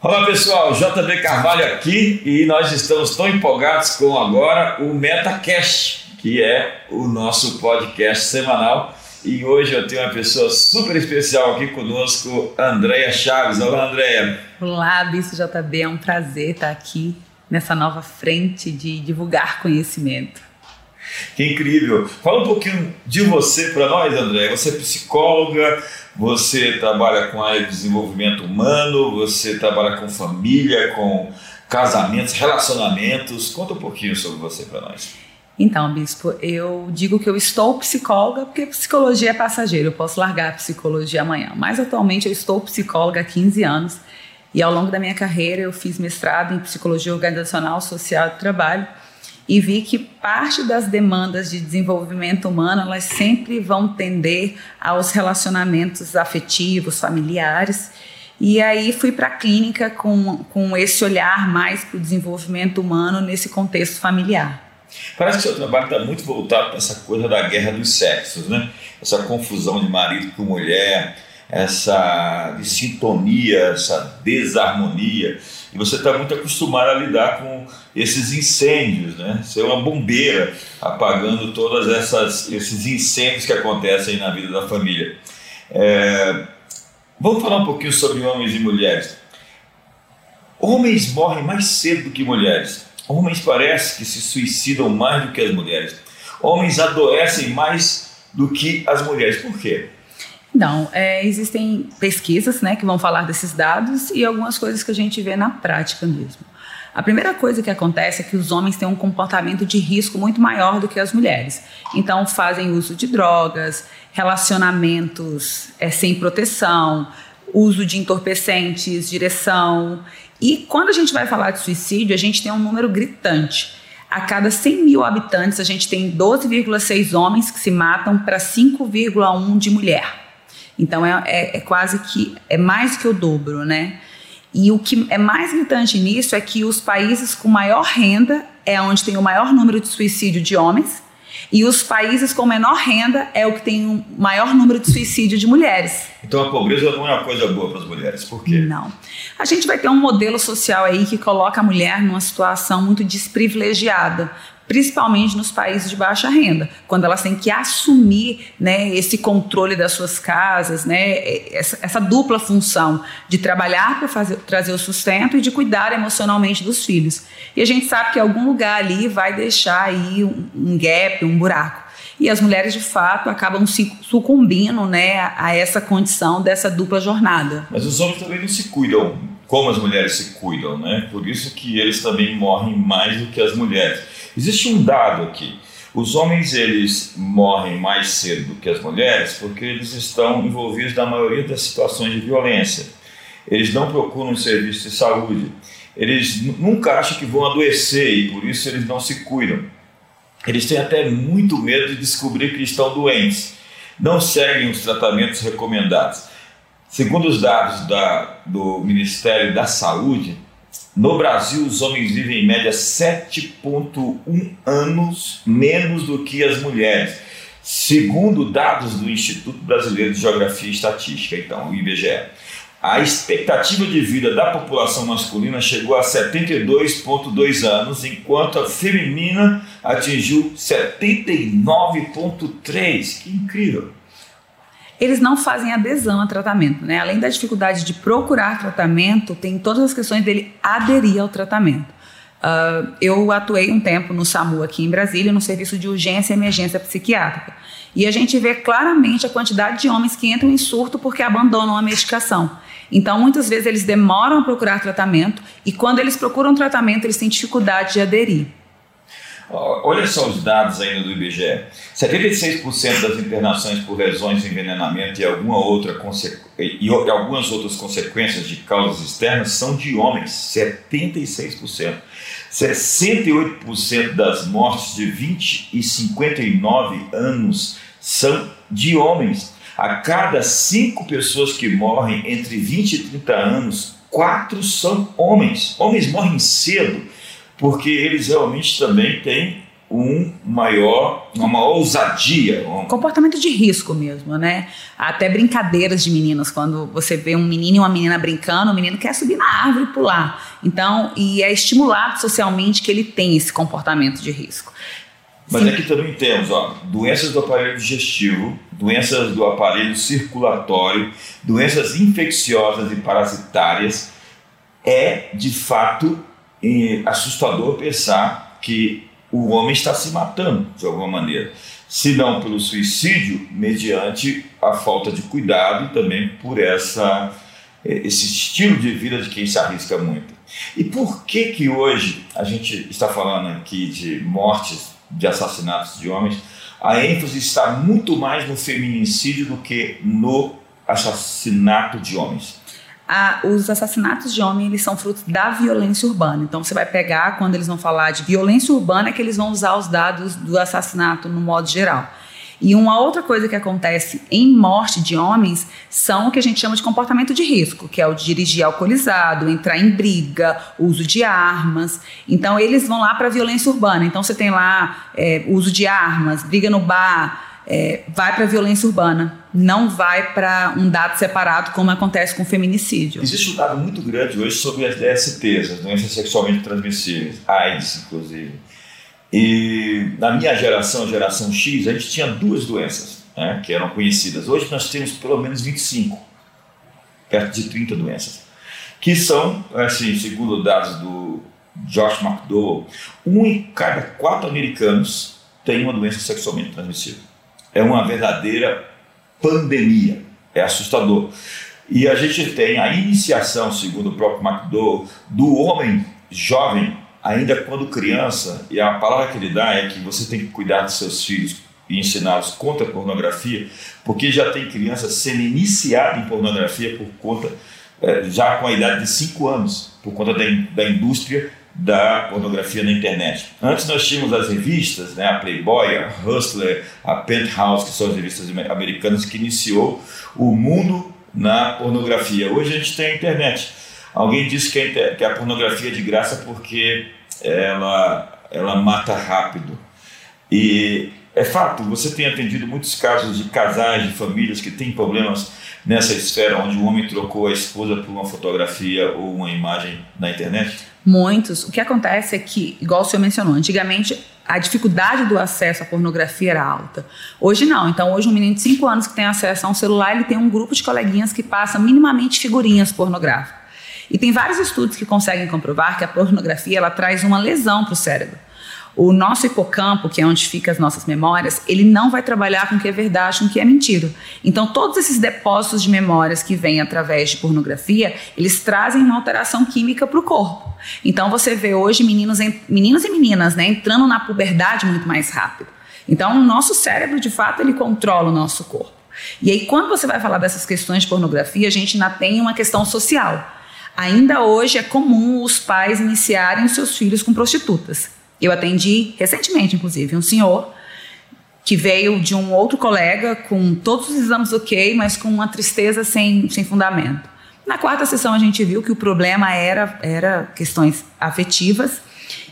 Olá pessoal, JB Carvalho aqui e nós estamos tão empolgados com agora o MetaCast, que é o nosso podcast semanal. E hoje eu tenho uma pessoa super especial aqui conosco, Andréia Chaves. Olá, Andréia. Olá, Bispo JB, é um prazer estar aqui nessa nova frente de divulgar conhecimento. Que incrível! Fala um pouquinho de você para nós, André. Você é psicóloga, você trabalha com a área de desenvolvimento humano, você trabalha com família, com casamentos, relacionamentos. Conta um pouquinho sobre você para nós. Então, bispo, eu digo que eu estou psicóloga porque psicologia é passageiro, eu posso largar a psicologia amanhã. Mas atualmente eu estou psicóloga há 15 anos e ao longo da minha carreira eu fiz mestrado em psicologia organizacional, social e trabalho e vi que parte das demandas de desenvolvimento humano elas sempre vão tender aos relacionamentos afetivos, familiares. E aí fui para a clínica com, com esse olhar mais para o desenvolvimento humano nesse contexto familiar. Parece que seu trabalho está muito voltado para essa coisa da guerra dos sexos, né? Essa confusão de marido com mulher, essa sintonia, essa desarmonia. E você está muito acostumado a lidar com esses incêndios, né? Ser uma bombeira apagando todos esses incêndios que acontecem na vida da família. É, vamos falar um pouquinho sobre homens e mulheres. Homens morrem mais cedo do que mulheres. Homens parece que se suicidam mais do que as mulheres. Homens adoecem mais do que as mulheres. Por quê? Não, é, existem pesquisas né, que vão falar desses dados e algumas coisas que a gente vê na prática mesmo. A primeira coisa que acontece é que os homens têm um comportamento de risco muito maior do que as mulheres. Então, fazem uso de drogas, relacionamentos é, sem proteção, uso de entorpecentes, direção. E quando a gente vai falar de suicídio, a gente tem um número gritante. A cada 100 mil habitantes, a gente tem 12,6 homens que se matam para 5,1 de mulher. Então é, é, é, quase que é mais que o dobro, né? E o que é mais gritante nisso é que os países com maior renda é onde tem o maior número de suicídio de homens e os países com menor renda é o que tem o maior número de suicídio de mulheres. Então a pobreza não é uma coisa boa para as mulheres, por quê? Não. A gente vai ter um modelo social aí que coloca a mulher numa situação muito desprivilegiada, principalmente nos países de baixa renda, quando elas têm que assumir né, esse controle das suas casas, né, essa, essa dupla função de trabalhar para trazer o sustento e de cuidar emocionalmente dos filhos. E a gente sabe que algum lugar ali vai deixar aí um, um gap, um buraco. E as mulheres, de fato, acabam se sucumbindo né, a essa condição dessa dupla jornada. Mas os homens também não se cuidam como as mulheres se cuidam, né? Por isso que eles também morrem mais do que as mulheres. Existe um dado aqui. Os homens eles morrem mais cedo do que as mulheres porque eles estão envolvidos na maioria das situações de violência. Eles não procuram um serviço de saúde. Eles nunca acham que vão adoecer e por isso eles não se cuidam. Eles têm até muito medo de descobrir que estão doentes. Não seguem os tratamentos recomendados. Segundo os dados da, do Ministério da Saúde, no Brasil, os homens vivem em média 7,1 anos menos do que as mulheres, segundo dados do Instituto Brasileiro de Geografia e Estatística, então, o IBGE. A expectativa de vida da população masculina chegou a 72,2 anos, enquanto a feminina atingiu 79,3. Que incrível! Eles não fazem adesão a tratamento. Né? Além da dificuldade de procurar tratamento, tem todas as questões dele aderir ao tratamento. Uh, eu atuei um tempo no SAMU aqui em Brasília, no serviço de urgência e emergência psiquiátrica. E a gente vê claramente a quantidade de homens que entram em surto porque abandonam a medicação. Então, muitas vezes eles demoram a procurar tratamento e quando eles procuram tratamento, eles têm dificuldade de aderir. Olha só os dados ainda do IBGE. 76% das internações por lesões envenenamento e, alguma outra e algumas outras consequências de causas externas são de homens. 76%. 68% das mortes de 20 e 59 anos são de homens. A cada cinco pessoas que morrem entre 20 e 30 anos, quatro são homens. Homens morrem cedo porque eles realmente também têm um maior, uma maior ousadia. Um... Comportamento de risco mesmo, né? Até brincadeiras de meninas, quando você vê um menino e uma menina brincando, o menino quer subir na árvore e pular. Então, e é estimulado socialmente que ele tem esse comportamento de risco. Mas Sim. aqui também temos ó, doenças do aparelho digestivo, doenças do aparelho circulatório, doenças infecciosas e parasitárias. É, de fato, assustador pensar que o homem está se matando de alguma maneira, se não pelo suicídio, mediante a falta de cuidado e também por essa eh, esse estilo de vida de quem se arrisca muito. E por que que hoje a gente está falando aqui de mortes, de assassinatos de homens? A ênfase está muito mais no feminicídio do que no assassinato de homens a, os assassinatos de homens eles são frutos da violência urbana. Então você vai pegar quando eles vão falar de violência urbana é que eles vão usar os dados do assassinato no modo geral. E uma outra coisa que acontece em morte de homens são o que a gente chama de comportamento de risco, que é o dirigir alcoolizado, entrar em briga, uso de armas. Então eles vão lá para a violência urbana. Então você tem lá é, uso de armas, briga no bar, é, vai para a violência urbana, não vai para um dado separado como acontece com o feminicídio. Existe um dado muito grande hoje sobre as DSTs, as doenças sexualmente transmissíveis, AIDS inclusive. E na minha geração, geração X, a gente tinha duas doenças né, que eram conhecidas. Hoje nós temos pelo menos 25, perto de 30 doenças, que são, assim, segundo dados do Josh McDowell, um em cada quatro americanos tem uma doença sexualmente transmissível é uma verdadeira pandemia. É assustador. E a gente tem a iniciação, segundo o próprio McDowell, do homem jovem, ainda quando criança, e a palavra que ele dá é que você tem que cuidar dos seus filhos e ensiná-los contra a pornografia, porque já tem criança sendo iniciada em pornografia por conta, é, já com a idade de 5 anos, por conta da, da indústria da pornografia na internet. Antes nós tínhamos as revistas, né, a Playboy, a Hustler, a Penthouse, que são as revistas americanas que iniciou o mundo na pornografia. Hoje a gente tem a internet. Alguém disse que a, que a pornografia é de graça porque ela, ela mata rápido. E é fato, você tem atendido muitos casos de casais, de famílias que têm problemas nessa esfera onde o homem trocou a esposa por uma fotografia ou uma imagem na internet? Muitos. O que acontece é que, igual o senhor mencionou, antigamente a dificuldade do acesso à pornografia era alta. Hoje não. Então, hoje um menino de 5 anos que tem acesso a um celular, ele tem um grupo de coleguinhas que passa minimamente figurinhas pornográficas. E tem vários estudos que conseguem comprovar que a pornografia ela traz uma lesão para o cérebro. O nosso hipocampo, que é onde ficam as nossas memórias, ele não vai trabalhar com o que é verdade, com o que é mentira. Então, todos esses depósitos de memórias que vêm através de pornografia, eles trazem uma alteração química para o corpo. Então, você vê hoje meninos, meninos e meninas né, entrando na puberdade muito mais rápido. Então, o nosso cérebro, de fato, ele controla o nosso corpo. E aí, quando você vai falar dessas questões de pornografia, a gente ainda tem uma questão social. Ainda hoje é comum os pais iniciarem os seus filhos com prostitutas. Eu atendi recentemente, inclusive, um senhor que veio de um outro colega com todos os exames ok, mas com uma tristeza sem, sem fundamento. Na quarta sessão a gente viu que o problema era, era questões afetivas.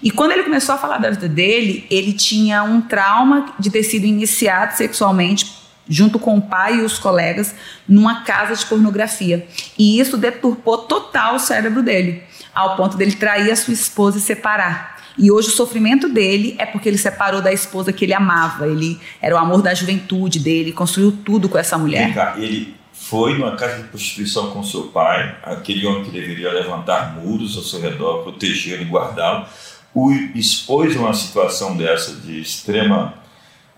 E quando ele começou a falar da vida dele, ele tinha um trauma de ter sido iniciado sexualmente junto com o pai e os colegas numa casa de pornografia. E isso deturpou total o cérebro dele, ao ponto dele trair a sua esposa e separar. E hoje o sofrimento dele é porque ele separou da esposa que ele amava. Ele era o amor da juventude dele, construiu tudo com essa mulher. Cá, ele foi numa casa de prostituição com seu pai, aquele homem que deveria levantar muros ao seu redor, protegê-lo e guardá-lo, o expôs uma situação dessa de extrema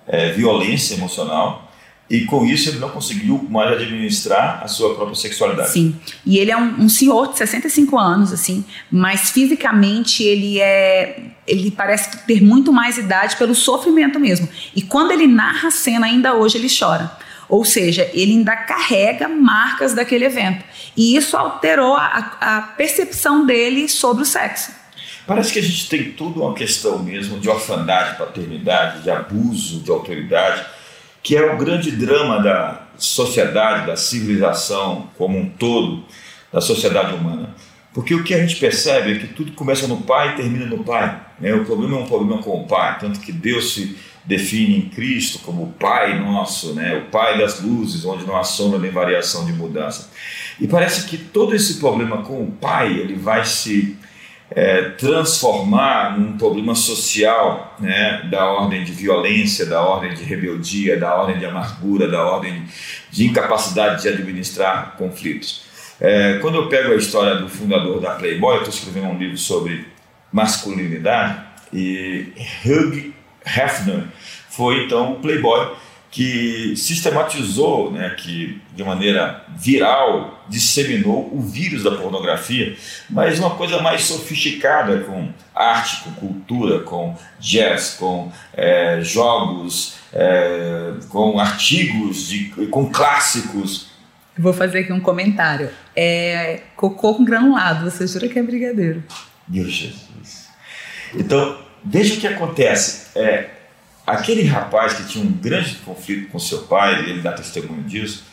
é, violência emocional e com isso ele não conseguiu mais administrar a sua própria sexualidade. Sim. E ele é um, um, senhor de 65 anos, assim, mas fisicamente ele é. Ele parece ter muito mais idade pelo sofrimento mesmo. E quando ele narra a cena, ainda hoje ele chora. Ou seja, ele ainda carrega marcas daquele evento. E isso alterou a, a percepção dele sobre o sexo. Parece que a gente tem tudo uma questão mesmo de orfandade, paternidade, de abuso de autoridade que é o grande drama da sociedade, da civilização como um todo, da sociedade humana. Porque o que a gente percebe é que tudo começa no pai e termina no pai. Né? O problema é um problema com o pai, tanto que Deus se define em Cristo como o Pai nosso, né? o Pai das luzes, onde não há sombra nem variação de mudança. E parece que todo esse problema com o Pai ele vai se é, transformar num problema social né, da ordem de violência, da ordem de rebeldia, da ordem de amargura, da ordem de incapacidade de administrar conflitos. É, quando eu pego a história do fundador da Playboy, eu estou escrevendo um livro sobre masculinidade, e Hugh Hefner foi então o Playboy que sistematizou, né, que de maneira viral disseminou o vírus da pornografia, mas uma coisa mais sofisticada com arte, com cultura, com jazz, com é, jogos, é, com artigos, de, com clássicos. Vou fazer aqui um comentário. É cocô com granulado, você jura que é brigadeiro? Deus Jesus. Então, veja o que acontece. É, aquele rapaz que tinha um grande conflito com seu pai, ele dá testemunho disso,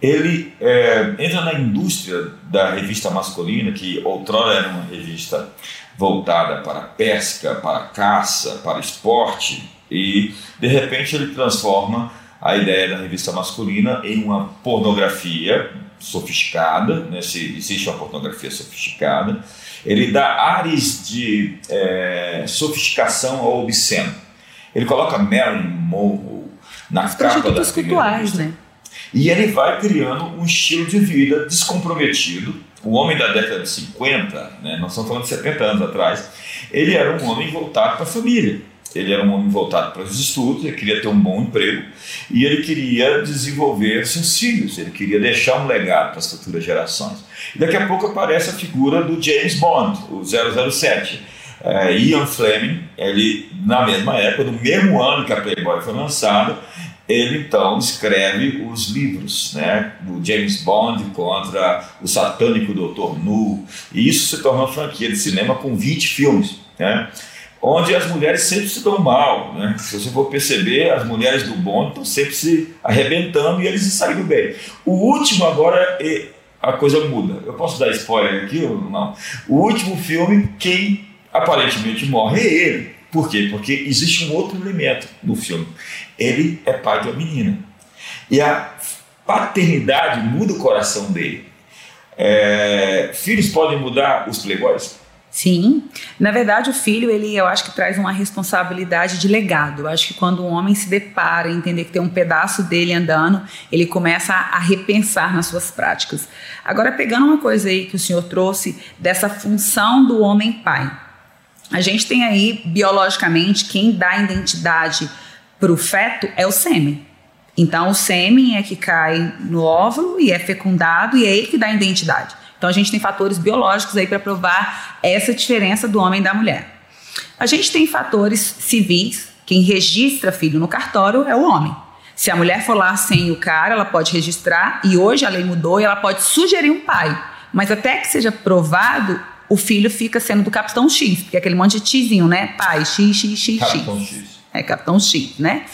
ele é, entra na indústria da revista masculina, que outrora era uma revista voltada para pesca, para caça, para esporte, e de repente ele transforma a ideia da revista masculina em uma pornografia sofisticada, né? Se existe uma pornografia sofisticada, ele dá ares de é, sofisticação ao obsceno. Ele coloca Marilyn Monroe na Os capa da cultuais, né? E ele vai criando um estilo de vida descomprometido. O homem da década de 50, né, nós estamos falando de 70 anos atrás, ele era um homem voltado para a família. Ele era um homem voltado para os estudos, ele queria ter um bom emprego e ele queria desenvolver seus filhos, ele queria deixar um legado para as futuras gerações. E daqui a pouco aparece a figura do James Bond, o 007 é, Ian Fleming, ele, na mesma época, no mesmo ano que a Playboy foi lançada, ele então escreve os livros né, do James Bond contra o satânico Dr. Nu, e isso se torna uma franquia de cinema com 20 filmes, né, onde as mulheres sempre se dão mal. Né? Se você for perceber, as mulheres do Bond estão sempre se arrebentando e eles se saindo bem. O último agora é, a coisa muda. Eu posso dar spoiler aqui ou não? O último filme, quem aparentemente morre ele. Por quê? Porque existe um outro elemento no filme. Ele é pai de uma menina. E a paternidade muda o coração dele. É, filhos podem mudar os playboys? Sim, na verdade o filho ele eu acho que traz uma responsabilidade de legado. Eu acho que quando um homem se depara e entender que tem um pedaço dele andando, ele começa a repensar nas suas práticas. Agora pegando uma coisa aí que o senhor trouxe dessa função do homem pai, a gente tem aí, biologicamente, quem dá identidade para o feto é o sêmen. Então, o sêmen é que cai no óvulo e é fecundado e é ele que dá identidade. Então, a gente tem fatores biológicos aí para provar essa diferença do homem e da mulher. A gente tem fatores civis. Quem registra filho no cartório é o homem. Se a mulher for lá sem o cara, ela pode registrar e hoje a lei mudou e ela pode sugerir um pai. Mas até que seja provado, o filho fica sendo do Capitão X, porque é aquele monte de tizinho, né? Pai, X, X, X, Capitão X. X. É, Capitão X, né?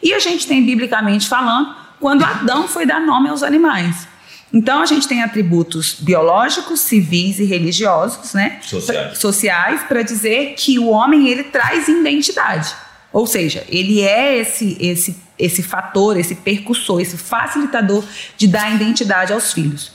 E a gente tem, biblicamente falando, quando Adão foi dar nome aos animais. Então a gente tem atributos biológicos, civis e religiosos, né? Sociais. Sociais para dizer que o homem ele traz identidade. Ou seja, ele é esse esse esse fator, esse percussor, esse facilitador de dar identidade aos filhos.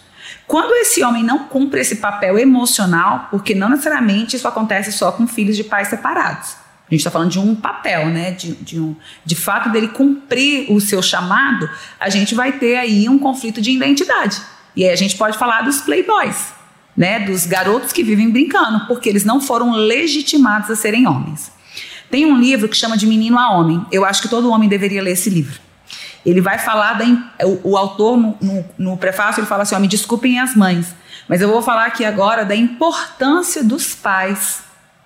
Quando esse homem não cumpre esse papel emocional, porque não necessariamente isso acontece só com filhos de pais separados. A gente está falando de um papel, né? De, de, um, de fato dele cumprir o seu chamado, a gente vai ter aí um conflito de identidade. E aí a gente pode falar dos playboys, né? Dos garotos que vivem brincando, porque eles não foram legitimados a serem homens. Tem um livro que chama de Menino a Homem. Eu acho que todo homem deveria ler esse livro. Ele vai falar da. O, o autor, no, no, no, prefácio, ele fala assim: ó, me desculpem as mães, mas eu vou falar aqui agora da importância dos pais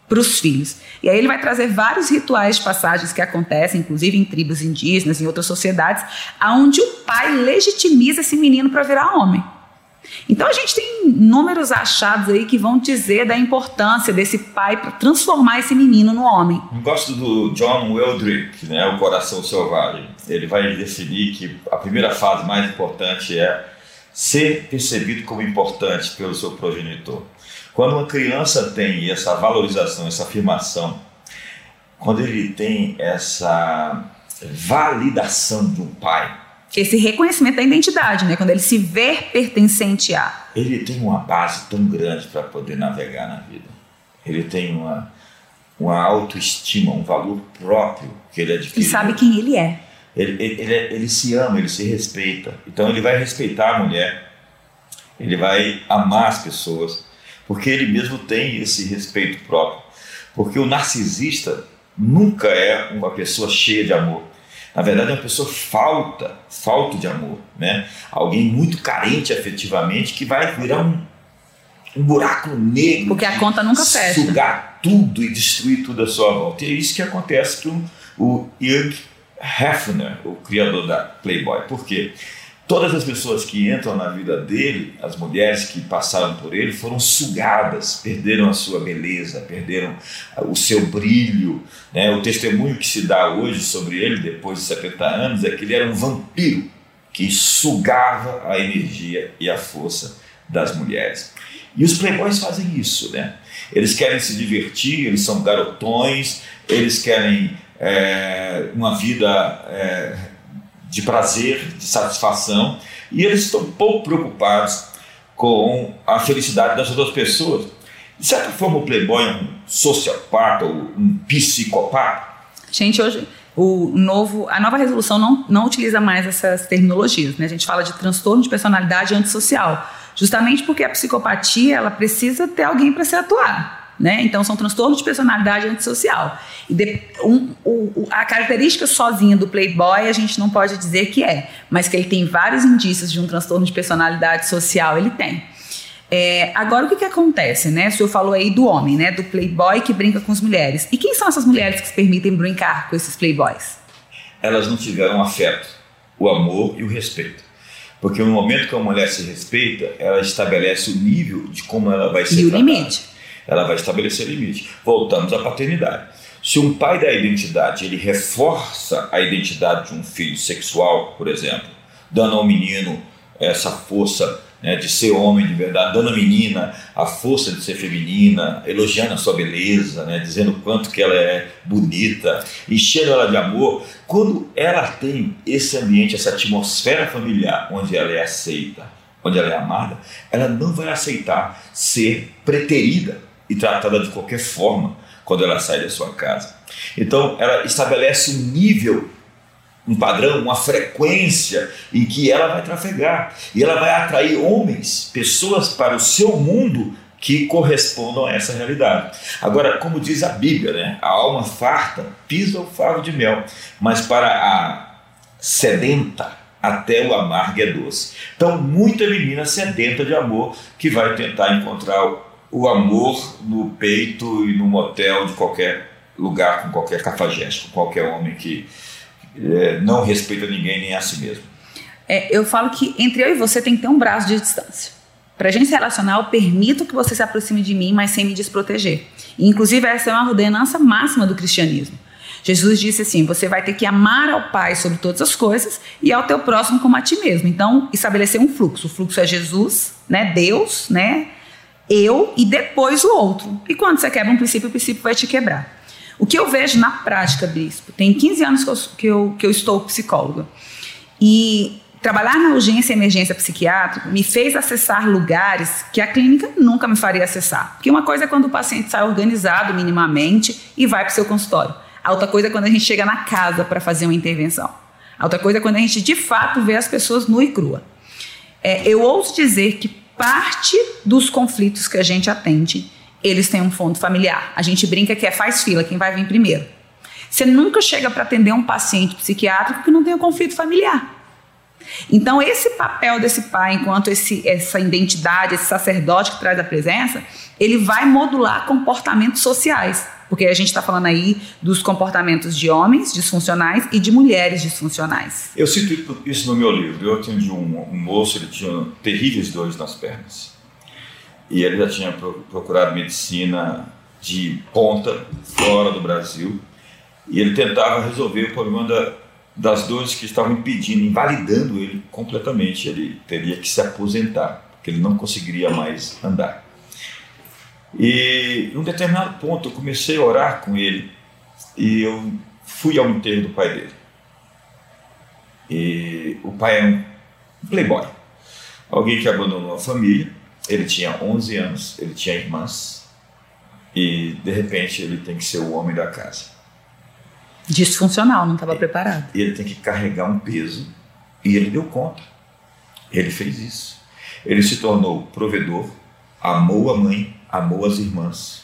para os filhos. E aí ele vai trazer vários rituais de passagens que acontecem, inclusive em tribos indígenas, em outras sociedades, aonde o pai legitimiza esse menino para virar homem. Então a gente tem números achados aí que vão dizer da importância desse pai para transformar esse menino no homem. Eu gosto do John Weldrick, né, o coração selvagem. Ele vai definir que a primeira fase mais importante é ser percebido como importante pelo seu progenitor. Quando uma criança tem essa valorização, essa afirmação, quando ele tem essa validação de um pai, esse reconhecimento da identidade, né? Quando ele se vê pertencente a. Ele tem uma base tão grande para poder navegar na vida. Ele tem uma, uma autoestima, um valor próprio que ele adquiriu. Ele sabe quem ele é. Ele, ele, ele, se ama, ele se respeita. Então ele vai respeitar a mulher, ele vai amar as pessoas, porque ele mesmo tem esse respeito próprio. Porque o narcisista nunca é uma pessoa cheia de amor. Na verdade, é uma pessoa falta, falta de amor, né? Alguém muito carente afetivamente que vai virar um, um buraco negro. Porque a conta nunca fecha. Sugar tudo e destruir tudo à sua volta. E é isso que acontece com o Hugh Hefner, o criador da Playboy. Por quê? Todas as pessoas que entram na vida dele, as mulheres que passaram por ele, foram sugadas, perderam a sua beleza, perderam o seu brilho. Né? O testemunho que se dá hoje sobre ele, depois de 70 anos, é que ele era um vampiro que sugava a energia e a força das mulheres. E os playboys fazem isso, né? Eles querem se divertir, eles são garotões, eles querem é, uma vida é, de prazer, de satisfação, e eles estão pouco preocupados com a felicidade das outras pessoas. De certa forma, o playboy é um sociopata ou um psicopata? Gente, hoje o novo, a nova resolução não, não utiliza mais essas terminologias. Né? A gente fala de transtorno de personalidade antissocial, justamente porque a psicopatia ela precisa ter alguém para ser atuada. Né? Então, são transtornos de personalidade antissocial. E de, um, o, a característica sozinha do playboy a gente não pode dizer que é, mas que ele tem vários indícios de um transtorno de personalidade social, ele tem. É, agora, o que, que acontece, né? O senhor falou aí do homem, né? Do playboy que brinca com as mulheres. E quem são essas mulheres que se permitem brincar com esses playboys? Elas não tiveram afeto, o amor e o respeito. Porque no momento que a mulher se respeita, ela estabelece o nível de como ela vai ser E tratada. o limite ela vai estabelecer limite. Voltamos à paternidade. Se um pai da identidade ele reforça a identidade de um filho sexual, por exemplo, dando ao menino essa força né, de ser homem de verdade, dando à menina a força de ser feminina, elogiando a sua beleza, né, dizendo o quanto que ela é bonita, enchendo ela de amor, quando ela tem esse ambiente, essa atmosfera familiar onde ela é aceita, onde ela é amada, ela não vai aceitar ser preterida e tratada de qualquer forma quando ela sai da sua casa. Então, ela estabelece um nível, um padrão, uma frequência em que ela vai trafegar e ela vai atrair homens, pessoas para o seu mundo que correspondam a essa realidade. Agora, como diz a Bíblia, né? a alma farta pisa o favo de mel, mas para a sedenta até o amargo é doce. Então, muita menina sedenta de amor que vai tentar encontrar o amor no peito e no motel de qualquer lugar, com qualquer cafajeste, com qualquer homem que é, não respeita ninguém nem a si mesmo. É, eu falo que entre eu e você tem que ter um braço de distância. Para a gente se relacionar, eu permito que você se aproxime de mim, mas sem me desproteger. Inclusive, essa é uma ordenança máxima do cristianismo. Jesus disse assim: você vai ter que amar ao Pai sobre todas as coisas e ao teu próximo como a ti mesmo. Então, estabelecer um fluxo. O fluxo é Jesus, né? Deus, né? Eu e depois o outro. E quando você quebra um princípio, o princípio vai te quebrar. O que eu vejo na prática, Bispo, tem 15 anos que eu, que eu, que eu estou psicóloga. E trabalhar na urgência e emergência psiquiátrica me fez acessar lugares que a clínica nunca me faria acessar. Porque uma coisa é quando o paciente sai organizado minimamente e vai para o seu consultório. A outra coisa é quando a gente chega na casa para fazer uma intervenção. A outra coisa é quando a gente de fato vê as pessoas nua e crua. É, eu ouso dizer que parte dos conflitos que a gente atende, eles têm um fundo familiar. A gente brinca que é faz fila, quem vai vir primeiro. Você nunca chega para atender um paciente psiquiátrico que não tem um conflito familiar. Então, esse papel desse pai, enquanto esse, essa identidade, esse sacerdote que traz a presença, ele vai modular comportamentos sociais. Porque a gente está falando aí dos comportamentos de homens disfuncionais e de mulheres disfuncionais. Eu cito isso no meu livro. Eu atendi um, um moço, ele tinha terríveis dores nas pernas. E ele já tinha procurado medicina de ponta, fora do Brasil. E ele tentava resolver o problema da, das dores que estavam impedindo, invalidando ele completamente. Ele teria que se aposentar, porque ele não conseguiria mais andar. E em um determinado ponto eu comecei a orar com ele e eu fui ao enterro do pai dele. E o pai é um playboy, alguém que abandonou a família. Ele tinha 11 anos, ele tinha irmãs e de repente ele tem que ser o homem da casa. Disfuncional, não estava preparado. E ele tem que carregar um peso e ele deu conta. Ele fez isso. Ele se tornou provedor, amou a mãe, amou as irmãs.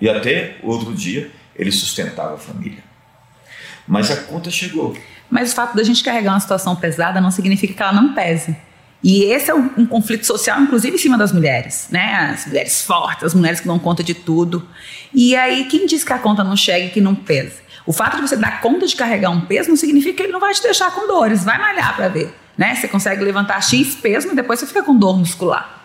E até outro dia ele sustentava a família. Mas a conta chegou. Mas o fato da gente carregar uma situação pesada não significa que ela não pese. E esse é um, um, conflito social, inclusive em cima das mulheres, né? As mulheres fortes, as mulheres que dão conta de tudo. E aí, quem diz que a conta não chega e que não pesa? O fato de você dar conta de carregar um peso não significa que ele não vai te deixar com dores. Vai malhar para ver. Né? Você consegue levantar X peso, mas depois você fica com dor muscular.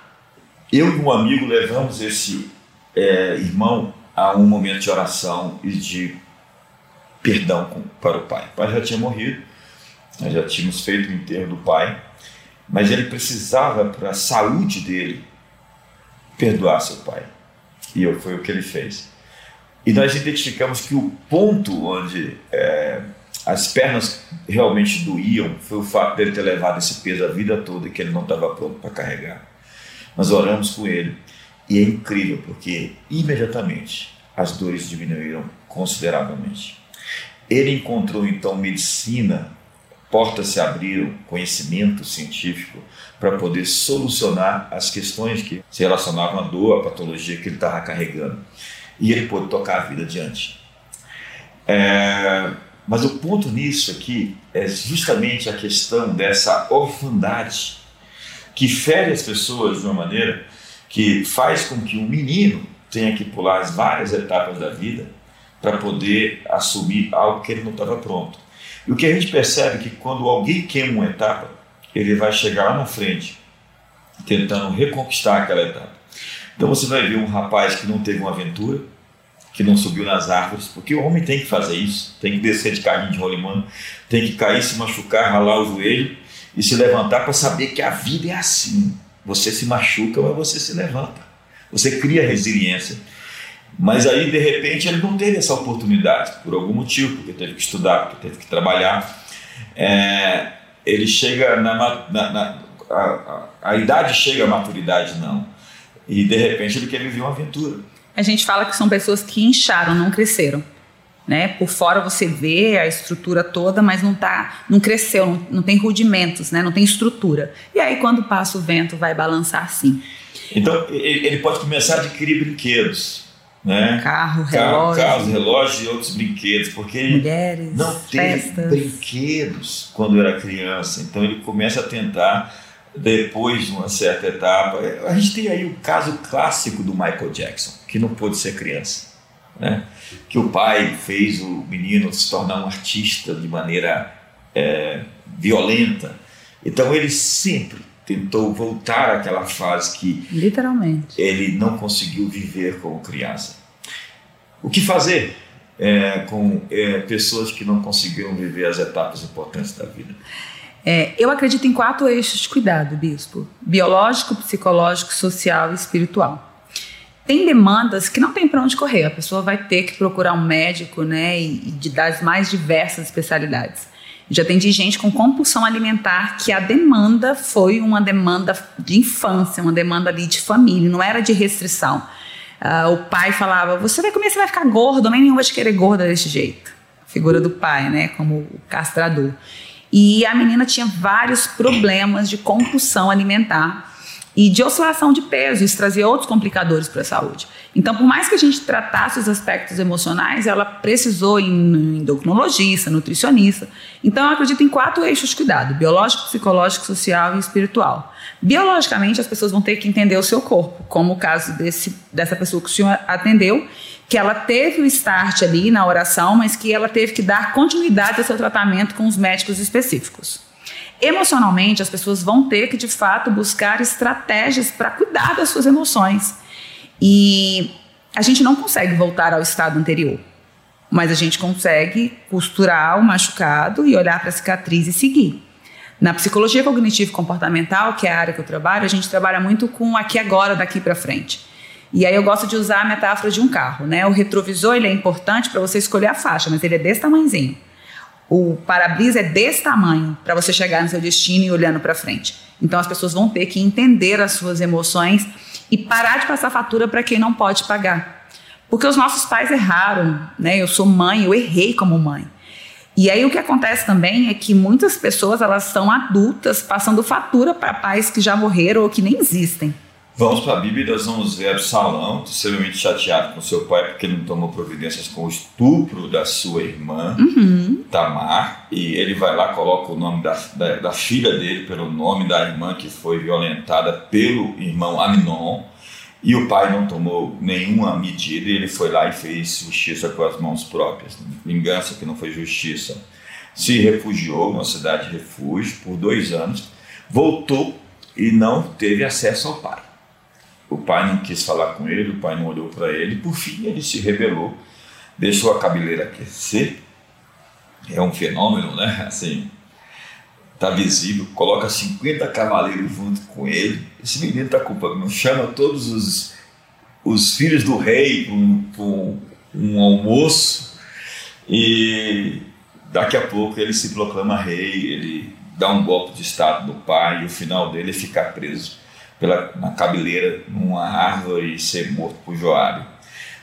Eu e um amigo levamos esse é, irmão a um momento de oração e de perdão com, para o pai. O pai já tinha morrido, nós já tínhamos feito o enterro do pai, mas ele precisava, para a saúde dele, perdoar seu pai. E foi o que ele fez. E nós identificamos que o ponto onde é, as pernas realmente doíam foi o fato dele ter levado esse peso a vida toda que ele não estava pronto para carregar. Nós oramos com ele e é incrível porque imediatamente as dores diminuíram consideravelmente. Ele encontrou então medicina, portas se abriram, conhecimento científico para poder solucionar as questões que se relacionavam à dor, à patologia que ele estava carregando. E ele pôde tocar a vida adiante. É, mas o ponto nisso aqui é justamente a questão dessa orfandade que fere as pessoas de uma maneira que faz com que um menino tenha que pular as várias etapas da vida para poder assumir algo que ele não estava pronto. E o que a gente percebe é que quando alguém queima uma etapa, ele vai chegar lá na frente tentando reconquistar aquela etapa. Então você vai ver um rapaz que não teve uma aventura, que não subiu nas árvores, porque o homem tem que fazer isso, tem que descer de carrinho de rolimã, tem que cair, se machucar, ralar o joelho e se levantar para saber que a vida é assim. Você se machuca, mas você se levanta. Você cria resiliência mas aí, de repente, ele não teve essa oportunidade, por algum motivo, porque teve que estudar, porque teve que trabalhar. É, ele chega na. na, na a, a, a, idade chega à maturidade, não. E, de repente, ele quer viver uma aventura. A gente fala que são pessoas que incharam, não cresceram. Né? Por fora você vê a estrutura toda, mas não tá, não cresceu, não, não tem rudimentos, né? não tem estrutura. E aí, quando passa o vento, vai balançar sim. Então, ele pode começar a adquirir brinquedos né? Carro, relógio. Carros, relógios e outros brinquedos, porque Mulheres, não teve festas. brinquedos quando era criança. Então ele começa a tentar depois de uma certa etapa. A gente tem aí o caso clássico do Michael Jackson, que não pôde ser criança. Né? Que o pai fez o menino se tornar um artista de maneira é, violenta. Então ele sempre tentou voltar àquela fase que literalmente ele não conseguiu viver como criança. O que fazer é, com é, pessoas que não conseguiram viver as etapas importantes da vida? É, eu acredito em quatro eixos de cuidado, bispo: biológico, psicológico, social e espiritual. Tem demandas que não tem para onde correr, a pessoa vai ter que procurar um médico, né, e, de, das mais diversas especialidades. Já atendi gente com compulsão alimentar que a demanda foi uma demanda de infância, uma demanda ali de família, não era de restrição. Uh, o pai falava: Você vai comer, você vai ficar gordo, nem nenhum vai te querer gorda desse jeito. Figura do pai, né? Como castrador. E a menina tinha vários problemas de compulsão alimentar e de oscilação de peso, isso trazia outros complicadores para a saúde. Então, por mais que a gente tratasse os aspectos emocionais, ela precisou em endocrinologista, nutricionista. Então, eu acredito em quatro eixos de cuidado: biológico, psicológico, social e espiritual. Biologicamente, as pessoas vão ter que entender o seu corpo, como o caso desse, dessa pessoa que o senhor atendeu, que ela teve o start ali na oração, mas que ela teve que dar continuidade ao seu tratamento com os médicos específicos. Emocionalmente, as pessoas vão ter que, de fato, buscar estratégias para cuidar das suas emoções. E a gente não consegue voltar ao estado anterior, mas a gente consegue costurar o machucado e olhar para a cicatriz e seguir. Na psicologia cognitivo comportamental, que é a área que eu trabalho, a gente trabalha muito com aqui agora, daqui para frente. E aí eu gosto de usar a metáfora de um carro, né? O retrovisor ele é importante para você escolher a faixa, mas ele é desse tamanhozinho. O para-brisa é desse tamanho para você chegar no seu destino e olhando para frente. Então as pessoas vão ter que entender as suas emoções e parar de passar fatura para quem não pode pagar. Porque os nossos pais erraram, né? Eu sou mãe, eu errei como mãe. E aí o que acontece também é que muitas pessoas elas são adultas passando fatura para pais que já morreram ou que nem existem. Vamos para a Bíblia nós vamos ver Absalão, extremamente chateado com seu pai porque não tomou providências com o estupro da sua irmã, uhum. Tamar, e ele vai lá, coloca o nome da, da, da, filha dele pelo nome da irmã que foi violentada pelo irmão Aminon, e o pai não tomou nenhuma medida e ele foi lá e fez justiça com as mãos próprias. Vingança que não foi justiça. Se refugiou numa cidade de refúgio por dois anos, voltou e não teve acesso ao pai. O pai não quis falar com ele, o pai não olhou para ele. Por fim, ele se rebelou, deixou a cabeleira aquecer. É um fenômeno, né? Assim, tá visível. Coloca 50 cavaleiros junto com ele. Esse menino tá culpando. Chama todos os, os filhos do rei para um, um almoço. E daqui a pouco ele se proclama rei. Ele dá um golpe de estado do pai. E o final dele é ficar preso pela, na cabeleira numa árvore e ser morto por Joabe.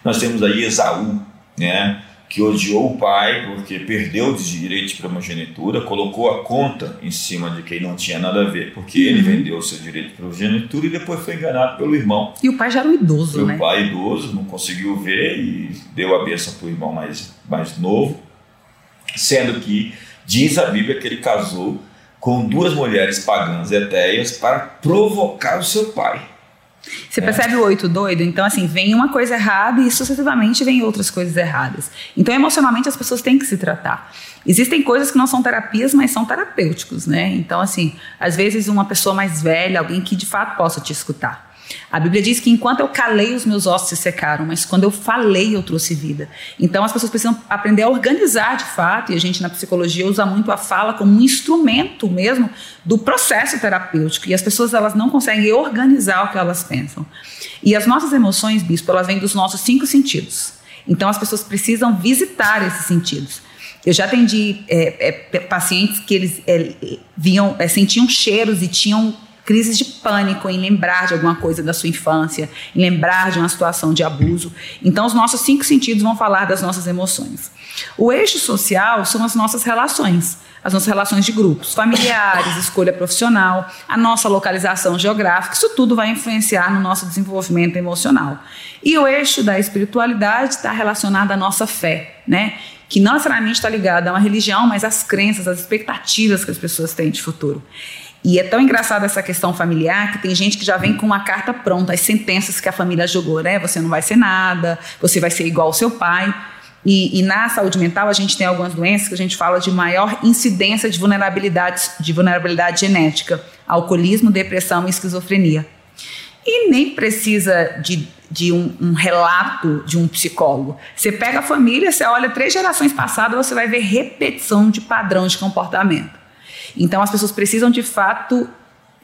Nós temos aí Esaú, né, que odiou o pai porque perdeu os direitos de primogenitura, colocou a conta em cima de quem não tinha nada a ver, porque uhum. ele vendeu o seu direito de primogenitura e depois foi enganado pelo irmão. E o pai já era um idoso, e né? O pai idoso não conseguiu ver e deu a benção para o irmão mais, mais novo, sendo que diz a Bíblia que ele casou com duas mulheres pagãs etéias para provocar o seu pai. Você é. percebe o oito doido? Então, assim, vem uma coisa errada e sucessivamente vem outras coisas erradas. Então, emocionalmente, as pessoas têm que se tratar. Existem coisas que não são terapias, mas são terapêuticos, né? Então, assim, às vezes uma pessoa mais velha, alguém que de fato possa te escutar. A Bíblia diz que enquanto eu calei, os meus ossos se secaram, mas quando eu falei, eu trouxe vida. Então as pessoas precisam aprender a organizar de fato, e a gente na psicologia usa muito a fala como um instrumento mesmo do processo terapêutico. E as pessoas elas não conseguem organizar o que elas pensam. E as nossas emoções, bispo, elas vêm dos nossos cinco sentidos. Então as pessoas precisam visitar esses sentidos. Eu já atendi é, é, pacientes que eles é, é, sentiam cheiros e tinham crises de pânico em lembrar de alguma coisa da sua infância, em lembrar de uma situação de abuso. Então, os nossos cinco sentidos vão falar das nossas emoções. O eixo social são as nossas relações, as nossas relações de grupos, familiares, escolha profissional, a nossa localização geográfica, isso tudo vai influenciar no nosso desenvolvimento emocional. E o eixo da espiritualidade está relacionado à nossa fé, né? Que não necessariamente está ligada a uma religião, mas às crenças, às expectativas que as pessoas têm de futuro. E é tão engraçada essa questão familiar que tem gente que já vem com uma carta pronta, as sentenças que a família jogou, né? Você não vai ser nada, você vai ser igual ao seu pai. E, e, na saúde mental a gente tem algumas doenças que a gente fala de maior incidência de vulnerabilidade, de vulnerabilidade genética, alcoolismo, depressão e esquizofrenia. E nem precisa de, de um, um, relato de um psicólogo. Você pega a família, você olha três gerações passadas, você vai ver repetição de padrão de comportamento. Então as pessoas precisam de fato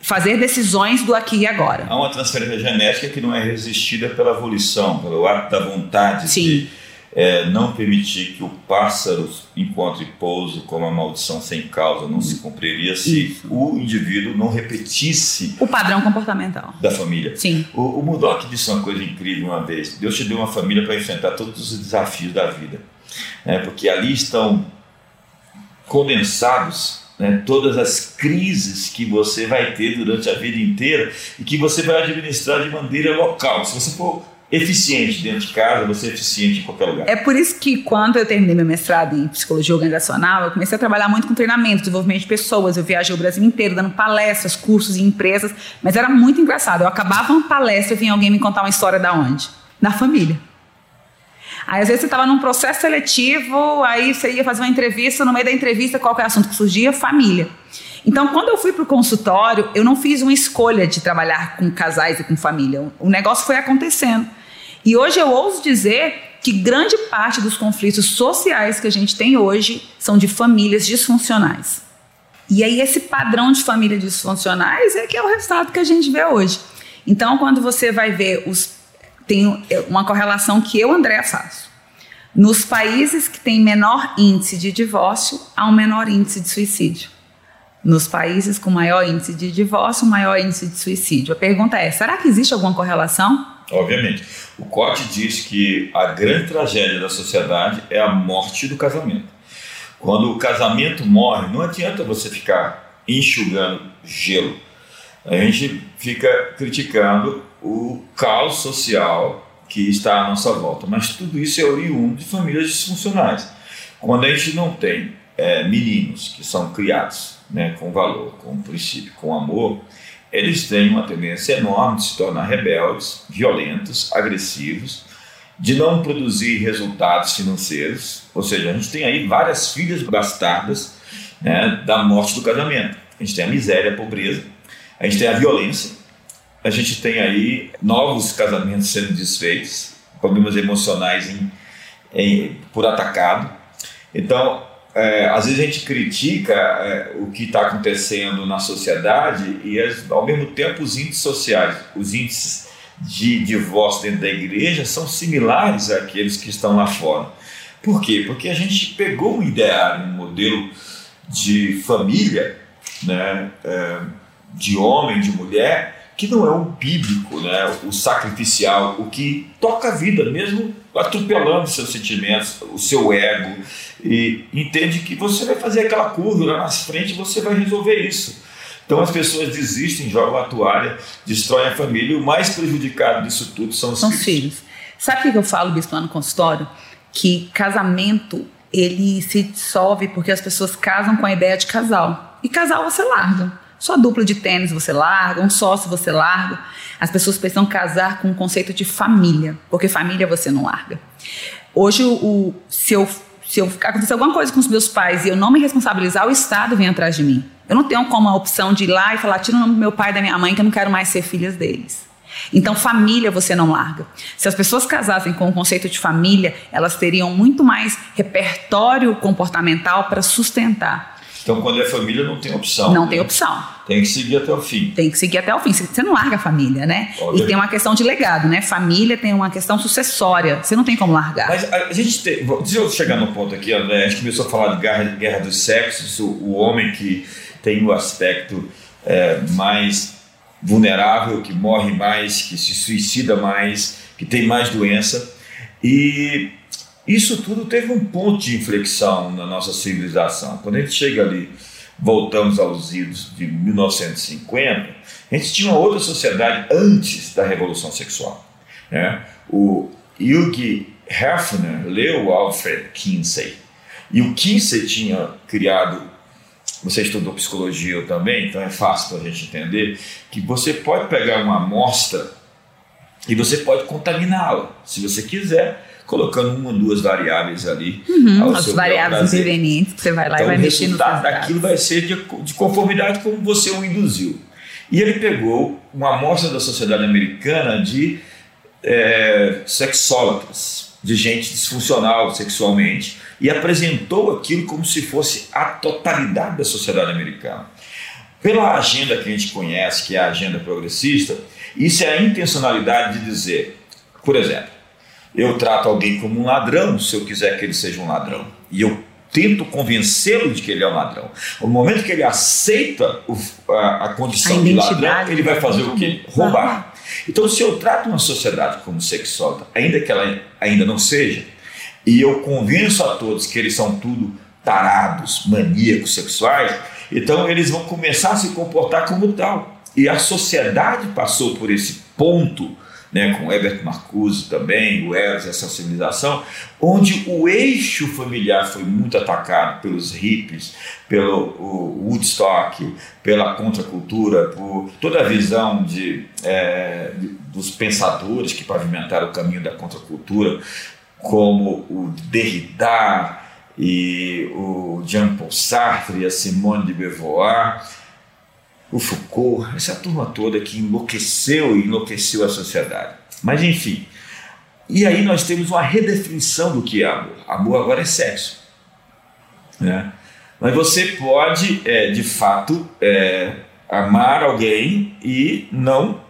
fazer decisões do aqui e agora. Há uma transferência genética que não é resistida pela evolução, pelo ato da vontade Sim. de é, não permitir que o pássaro encontre pouso como a maldição sem causa não se cumpriria se Isso. o indivíduo não repetisse o padrão comportamental da família. Sim. O, o Murdoch disse uma coisa incrível uma vez: Deus te deu uma família para enfrentar todos os desafios da vida, né? porque ali estão condensados né, todas as crises que você vai ter durante a vida inteira e que você vai administrar de maneira local. Se você for eficiente dentro de casa, você é eficiente em qualquer lugar. É por isso que quando eu terminei meu mestrado em psicologia organizacional, eu comecei a trabalhar muito com treinamento, desenvolvimento de pessoas. Eu viajei o Brasil inteiro dando palestras, cursos em empresas, mas era muito engraçado. Eu acabava uma palestra e vinha alguém me contar uma história da onde? Da família. Aí às vezes você estava num processo seletivo, aí você ia fazer uma entrevista, no meio da entrevista, qual é o assunto que surgia? Família. Então, quando eu fui para o consultório, eu não fiz uma escolha de trabalhar com casais e com família. O negócio foi acontecendo. E hoje eu ouso dizer que grande parte dos conflitos sociais que a gente tem hoje são de famílias disfuncionais. E aí, esse padrão de família disfuncionais é que é o resultado que a gente vê hoje. Então, quando você vai ver os tem uma correlação que eu, André, faço. Nos países que têm menor índice de divórcio, há um menor índice de suicídio. Nos países com maior índice de divórcio, maior índice de suicídio. A pergunta é: será que existe alguma correlação? Obviamente. O Cote diz que a grande tragédia da sociedade é a morte do casamento. Quando o casamento morre, não adianta você ficar enxugando gelo. A gente fica criticando o caos social que está à nossa volta, mas tudo isso é oriundo de famílias disfuncionais. Quando a gente não tem é, meninos que são criados né, com valor, com princípio, com amor, eles têm uma tendência enorme de se tornar rebeldes, violentos, agressivos, de não produzir resultados financeiros. Ou seja, a gente tem aí várias filhas bastardas né, da morte do casamento. A gente tem a miséria, a pobreza, a gente tem a violência, a gente tem aí novos casamentos sendo desfeitos, problemas emocionais em, em, por atacado. Então, é, às vezes a gente critica é, o que está acontecendo na sociedade e, ao mesmo tempo, os índices sociais, os índices de divórcio dentro da igreja são similares àqueles que estão lá fora. Por quê? Porque a gente pegou um ideário, um modelo de família, né, é, de homem, de mulher, que não é o bíblico, né, o sacrificial, o que toca a vida, mesmo atropelando seus sentimentos, o seu ego, e entende que você vai fazer aquela curva lá na frente e você vai resolver isso. Então as pessoas desistem, jogam a toalha, destroem a família e o mais prejudicado disso tudo são os são filhos. filhos. Sabe o que eu falo, bispo, lá no consultório? Que casamento, ele se dissolve porque as pessoas casam com a ideia de casal. E casal você larga. Só dupla de tênis você larga, um sócio você larga. As pessoas precisam casar com o conceito de família, porque família você não larga. Hoje, o, se, eu, se eu acontecer alguma coisa com os meus pais e eu não me responsabilizar, o Estado vem atrás de mim. Eu não tenho como a opção de ir lá e falar, tira o nome do meu pai e da minha mãe, que eu não quero mais ser filhas deles. Então, família você não larga. Se as pessoas casassem com o conceito de família, elas teriam muito mais repertório comportamental para sustentar. Então, quando é família, não tem opção. Não né? tem opção. Tem que seguir até o fim. Tem que seguir até o fim. Você não larga a família, né? Óbvio. E tem uma questão de legado, né? Família tem uma questão sucessória. Você não tem como largar. Mas a gente tem. Deixa eu chegar no ponto aqui, André. A gente começou a falar de guerra, guerra dos sexos, o, o homem que tem o aspecto é, mais vulnerável, que morre mais, que se suicida mais, que tem mais doença. E isso tudo teve um ponto de inflexão na nossa civilização. Quando a gente chega ali, voltamos aos idos de 1950, a gente tinha uma outra sociedade antes da Revolução Sexual. Né? O Hugh Hefner leu Alfred Kinsey. E o Kinsey tinha criado, você estudou psicologia também, então é fácil para a gente entender, que você pode pegar uma amostra e você pode contaminá-la, se você quiser colocando uma ou duas variáveis ali. Uhum, as variáveis intervenientes que você vai lá então, e vai mexer no O resultado daquilo vai ser de, de conformidade como você o induziu. E ele pegou uma amostra da sociedade americana de é, sexólatras, de gente disfuncional sexualmente, e apresentou aquilo como se fosse a totalidade da sociedade americana. Pela agenda que a gente conhece, que é a agenda progressista, isso é a intencionalidade de dizer, por exemplo, eu trato alguém como um ladrão se eu quiser que ele seja um ladrão. E eu tento convencê-lo de que ele é um ladrão. No momento que ele aceita o, a, a, condição a de ladrão, ele vai fazer o quê? Roubar. Então, se eu trato uma sociedade como sexual, ainda que ela ainda não seja, e eu convenço a todos que eles são tudo tarados, maníacos sexuais, então eles vão começar a se comportar como tal. E a sociedade passou por esse ponto né, com Herbert Marcuse também, o Eros, essa civilização, onde o eixo familiar foi muito atacado pelos hippies, pelo Woodstock, pela contracultura, por toda a visão de, é, dos pensadores que pavimentaram o caminho da contracultura, como o Derrida e o Jean-Paul Sartre e a Simone de Beauvoir, o Foucault, essa turma toda que enlouqueceu e enlouqueceu a sociedade. Mas enfim. E aí nós temos uma redefinição do que é amor. Amor agora é sexo. Né? Mas você pode, é, de fato, é, amar alguém e não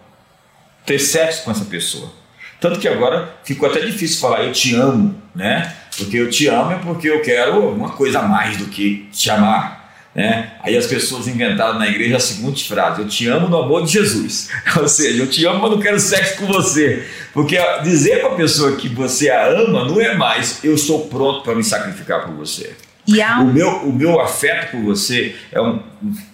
ter sexo com essa pessoa. Tanto que agora ficou até difícil falar eu te amo, né? Porque eu te amo é porque eu quero uma coisa a mais do que te amar. Né? Aí as pessoas inventaram na igreja a seguinte frase: Eu te amo no amor de Jesus. Ou seja, eu te amo, mas não quero sexo com você. Porque dizer para a pessoa que você a ama não é mais eu estou pronto para me sacrificar por você. Um... O, meu, o meu afeto por você é um,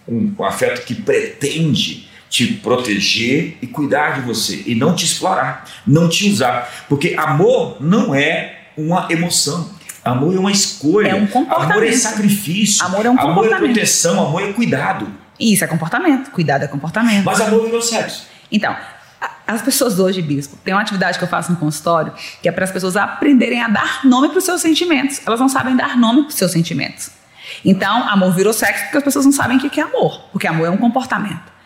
um, um afeto que pretende te proteger e cuidar de você e não te explorar, não te usar. Porque amor não é uma emoção. Amor é uma escolha. É um comportamento. Amor é sacrifício. Amor é um amor comportamento. Amor é proteção, amor é cuidado. Isso é comportamento. Cuidado é comportamento. Mas amor virou sexo. Então, as pessoas hoje, bispo, tem uma atividade que eu faço no consultório que é para as pessoas aprenderem a dar nome para os seus sentimentos. Elas não sabem dar nome para os seus sentimentos. Então, amor virou sexo porque as pessoas não sabem o que é amor, porque amor é um comportamento.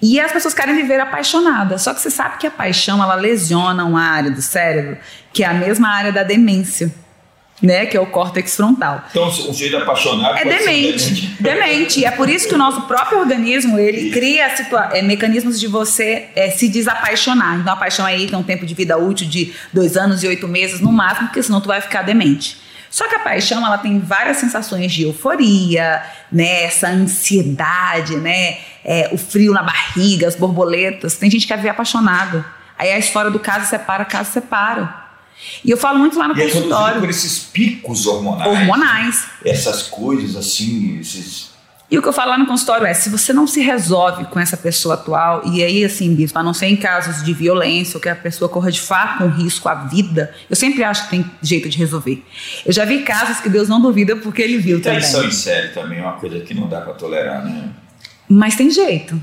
E as pessoas querem viver apaixonadas. Só que você sabe que a paixão ela lesiona uma área do cérebro que é a mesma área da demência né, que é o córtex frontal. Então, um jeito apaixonado é demente, demente. Demente. É por isso que o nosso próprio organismo ele cria é, mecanismos de você é, se desapaixonar. Então, a paixão aí tem um tempo de vida útil de dois anos e oito meses no máximo, porque senão tu vai ficar demente. Só que a paixão ela tem várias sensações de euforia, né, essa ansiedade, né, é, o frio na barriga, as borboletas. Tem gente que quer ver apaixonado. Aí a história do caso separa, caso separa. E eu falo muito lá no e é consultório. É por esses picos hormonais. Hormonais. Essas coisas assim, esses. E o que eu falo lá no consultório é: se você não se resolve com essa pessoa atual, e aí, assim, bispo, a não ser em casos de violência ou que a pessoa corra de fato um risco à vida, eu sempre acho que tem jeito de resolver. Eu já vi casos que Deus não duvida porque ele viu também. Traição em série também é uma coisa que não dá para tolerar, né? Mas tem jeito.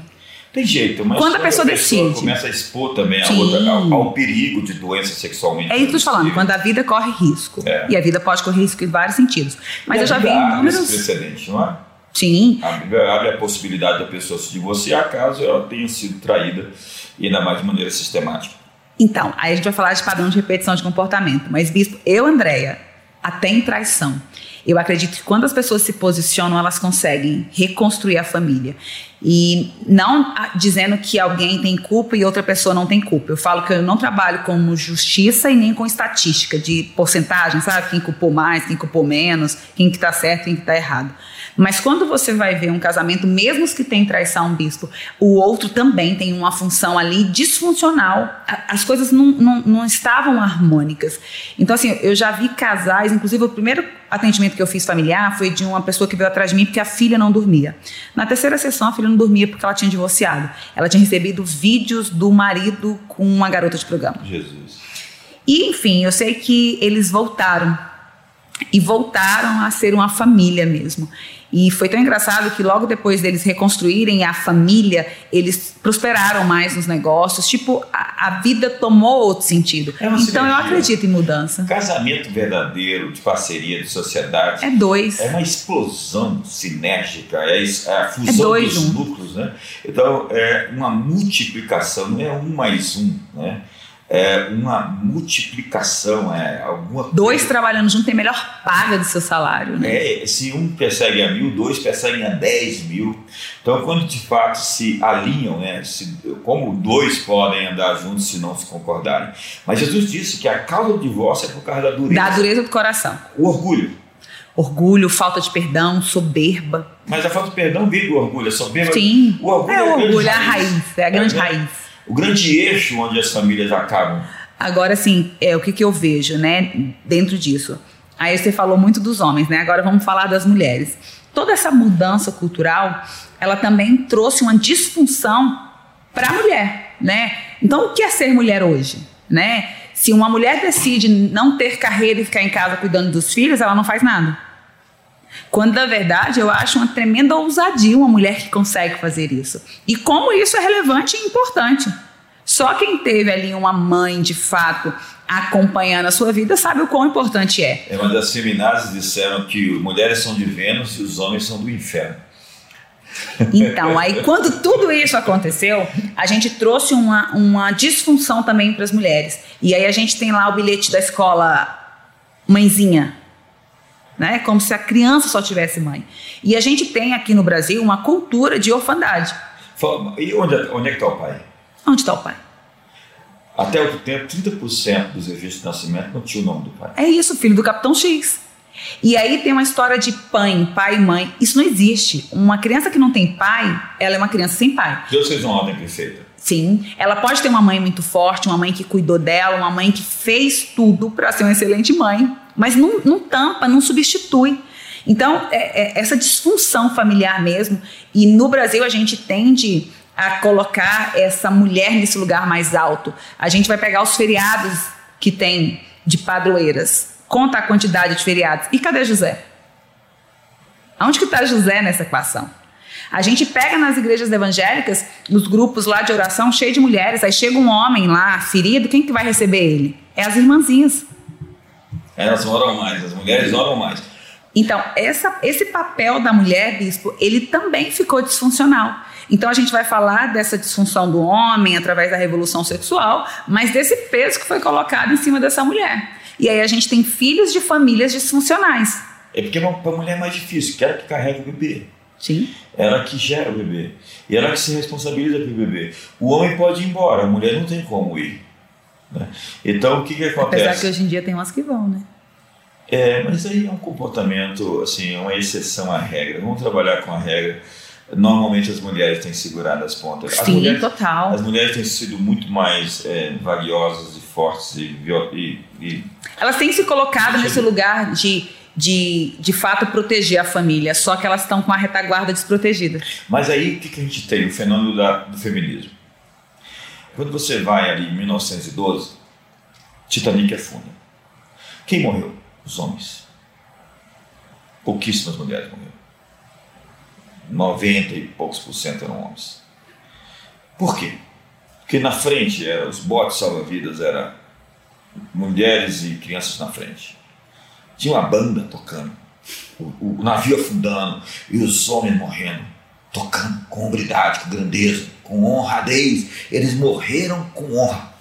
Tem jeito, mas quando a pessoa, a pessoa decide. começa a expor também a outra, ao, ao, perigo de doença sexualmente. É isso que eu estou falando, quando a vida corre risco. É. E a vida pode correr risco em vários sentidos. Mas e eu já vi inúmeros. Esse precedente, não é? Sim. A Bíblia abre a possibilidade da pessoa se divorciar caso ela tenha sido traída e ainda mais de maneira sistemática. Então, aí a gente vai falar de padrão de repetição de comportamento. Mas, Bispo, eu, Andréia, até em traição. Eu acredito que quando as pessoas se posicionam, elas conseguem reconstruir a família. E não dizendo que alguém tem culpa e outra pessoa não tem culpa. Eu falo que eu não trabalho com justiça e nem com estatística de porcentagem, sabe? Quem culpou mais, quem culpou menos, quem que está certo, quem que está errado. Mas quando você vai ver um casamento, mesmo os que tem traição, bispo, o outro também tem uma função ali disfuncional. As coisas não, não, não estavam harmônicas. Então, assim, eu já vi casais, inclusive o primeiro atendimento que eu fiz familiar foi de uma pessoa que veio atrás de mim porque a filha não dormia. Na terceira sessão, a filha não dormia porque ela tinha divorciado. Ela tinha recebido vídeos do marido com uma garota de programa. Jesus. E, enfim, eu sei que eles voltaram. E voltaram a ser uma família mesmo. E foi tão engraçado que logo depois deles reconstruírem a família, eles prosperaram mais nos negócios. Tipo, a, a vida tomou outro sentido. É então sinergia. eu acredito em mudança. Casamento verdadeiro, de parceria, de sociedade. É dois. É uma explosão sinérgica, é, é a fusão é dos juntos. núcleos, né? Então, é uma multiplicação, não é um mais um, né? É uma multiplicação, é alguma Dois coisa. trabalhando junto tem melhor paga do seu salário, né? É, se um persegue a mil, dois perseguem a dez mil. Então, quando de fato se alinham, né? Se, como dois podem andar juntos se não se concordarem. Mas Jesus disse que a causa do divórcio é por causa da dureza. Da dureza do coração. O orgulho. Orgulho, falta de perdão, soberba. Mas a falta de perdão vem do orgulho, a soberba. Sim. O orgulho é, o orgulho, é a raiz, raiz é a grande é, raiz o grande eixo onde as famílias acabam. Agora, sim, é o que, que eu vejo, né, dentro disso. Aí você falou muito dos homens, né? Agora vamos falar das mulheres. Toda essa mudança cultural, ela também trouxe uma disfunção para a mulher, né? Então, o que é ser mulher hoje, né? Se uma mulher decide não ter carreira e ficar em casa cuidando dos filhos, ela não faz nada. Quando, na verdade, eu acho uma tremenda ousadia uma mulher que consegue fazer isso. E como isso é relevante e importante. Só quem teve ali uma mãe, de fato, acompanhando a sua vida, sabe o quão importante é. É uma das feminazes disseram que mulheres são de Vênus e os homens são do inferno. Então, aí quando tudo isso aconteceu, a gente trouxe uma, uma disfunção também para as mulheres. E aí a gente tem lá o bilhete da escola Mãezinha, né? Como se a criança só tivesse mãe. E a gente tem aqui no Brasil uma cultura de orfandade. E onde, onde é que está o pai? Onde está o pai? Até outro tempo, 30% dos registros de nascimento não tinha o nome do pai. É isso, filho do Capitão X. E aí tem uma história de pai, pai e mãe. Isso não existe. Uma criança que não tem pai, ela é uma criança sem pai. Deus fez uma ordem perfeita. Sim, ela pode ter uma mãe muito forte, uma mãe que cuidou dela, uma mãe que fez tudo para ser uma excelente mãe, mas não, não tampa, não substitui. Então, é, é essa disfunção familiar mesmo. E no Brasil a gente tende a colocar essa mulher nesse lugar mais alto. A gente vai pegar os feriados que tem de padroeiras, conta a quantidade de feriados. E cadê José? Aonde que está José nessa equação? A gente pega nas igrejas evangélicas, nos grupos lá de oração, cheio de mulheres, aí chega um homem lá, ferido, quem que vai receber ele? É as irmãzinhas. Elas oram mais, as mulheres oram mais. Então, essa, esse papel da mulher, bispo, ele também ficou disfuncional. Então, a gente vai falar dessa disfunção do homem através da revolução sexual, mas desse peso que foi colocado em cima dessa mulher. E aí a gente tem filhos de famílias disfuncionais. É porque para a mulher é mais difícil, que ela que carrega o bebê. Sim. Ela que gera o bebê. E ela que se responsabiliza pelo bebê. O homem pode ir embora, a mulher não tem como ir. Né? Então, o que, que acontece? Apesar que hoje em dia tem umas que vão, né? É, mas aí é um comportamento, assim, é uma exceção à regra. Vamos trabalhar com a regra. Normalmente as mulheres têm segurado as pontas. As Sim, mulheres, total. As mulheres têm sido muito mais é, valiosas e fortes e, e, e... Elas têm se colocado nesse lugar de, de, de fato, proteger a família, só que elas estão com a retaguarda desprotegida. Mas aí o que, que a gente tem? O fenômeno da, do feminismo. Quando você vai ali em 1912, Titanic afunda. Quem morreu? Os homens. Pouquíssimas mulheres morreram. 90 e poucos por cento eram homens. Por quê? Porque na frente era os botes salva-vidas era mulheres e crianças na frente. Tinha uma banda tocando, o, o, navio afundando e os homens morrendo, tocando com hombridade, com grandeza, com honradez. Eles morreram com honra.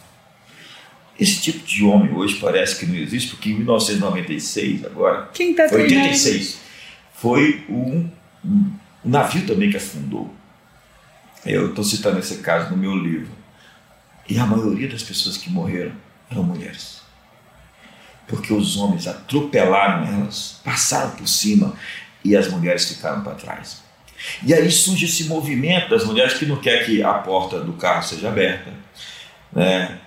Esse tipo de homem hoje parece que não existe, porque em 1996, agora, Quem tá foi 86, foi um, um navio também que afundou. Eu estou citando esse caso no meu livro. E a maioria das pessoas que morreram eram mulheres. Porque os homens atropelaram elas, passaram por cima e as mulheres ficaram para trás. E aí surge esse movimento das mulheres que não quer que a porta do carro seja aberta, né?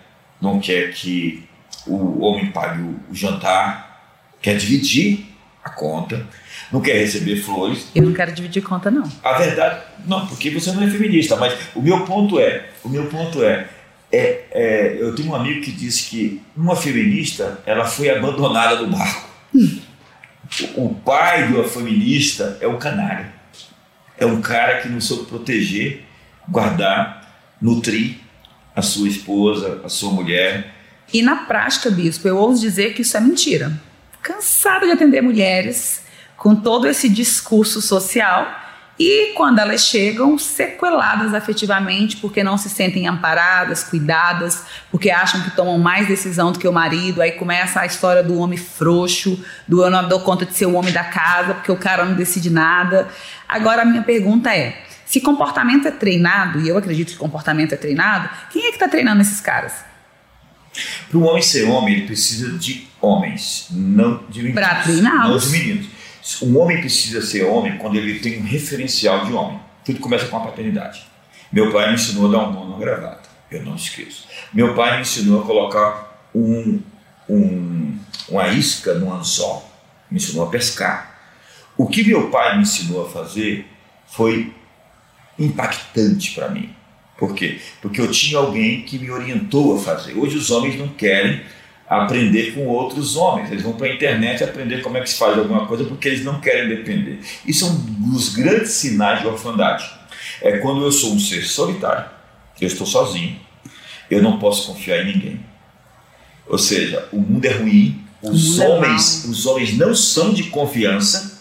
não quer que o homem pague o jantar, quer dividir a conta, não quer receber flores. Eu não quero dividir conta, não. A verdade, não, porque você não é feminista, mas o meu ponto é, o meu ponto é, é, é eu tenho um amigo que disse que uma feminista, ela foi abandonada no barco. Hum. O, o pai de uma feminista é um canário. É um cara que não soube proteger, guardar, nutrir a sua esposa, a sua mulher. E na prática, bispo, eu ouso dizer que isso é mentira. Cansado de atender mulheres com todo esse discurso social e quando elas chegam sequeladas afetivamente porque não se sentem amparadas, cuidadas, porque acham que tomam mais decisão do que o marido, aí começa a história do homem frouxo, do eu não dou conta de ser o homem da casa porque o cara não decide nada. Agora a minha pergunta é: se comportamento é treinado, e eu acredito que comportamento é treinado, quem é que está treinando esses caras? Para o homem ser homem, ele precisa de homens, não de meninos. Para treiná-los. Não de meninos. Um homem precisa ser homem quando ele tem um referencial de homem. Tudo começa com a paternidade. Meu pai me ensinou a dar um nó na gravata. Eu não esqueço. Meu pai me ensinou a colocar um, um, uma isca no anzol. Me ensinou a pescar. O que meu pai me ensinou a fazer foi impactante para mim. Por quê? Porque eu tinha alguém que me orientou a fazer. Hoje os homens não querem aprender com outros homens. Eles vão para a internet aprender como é que se faz alguma coisa porque eles não querem depender. Isso é um dos grandes sinais de orfandade. É quando eu sou um ser solitário, eu estou sozinho, eu não posso confiar em ninguém. Ou seja, o mundo é ruim, os é homens, os homens não são de confiança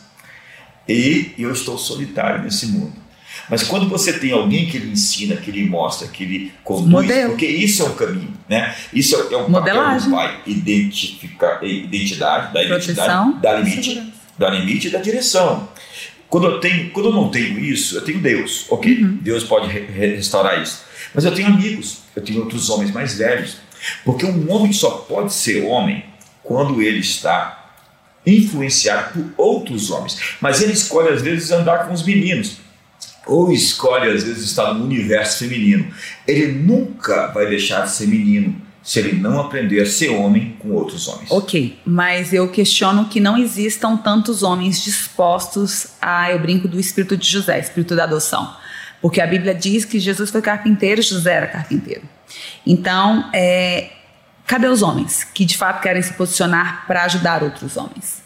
e eu estou solitário nesse mundo. Mas quando você tem alguém que lhe ensina, que lhe mostra, que lhe conduz, Modelo. porque isso é um caminho, né? Isso é, é um Modelagem. papel do pai, identificar identidade, da Proteção, identidade, da limite, da limite e da direção. Quando eu tenho, quando eu não tenho isso, eu tenho Deus, ok? Uhum. Deus pode re restaurar isso. Mas eu tenho amigos, eu tenho outros homens mais velhos. Porque um homem só pode ser homem quando ele está influenciado por outros homens. Mas ele escolhe, às vezes, andar com os meninos. Ou escolhe, às vezes, estar no universo feminino. Ele nunca vai deixar de ser menino se ele não aprender a ser homem com outros homens. Ok, mas eu questiono que não existam tantos homens dispostos a, eu brinco, do espírito de José, espírito da adoção. Porque a Bíblia diz que Jesus foi carpinteiro, José era carpinteiro. Então, é, cadê os homens que de fato querem se posicionar para ajudar outros homens?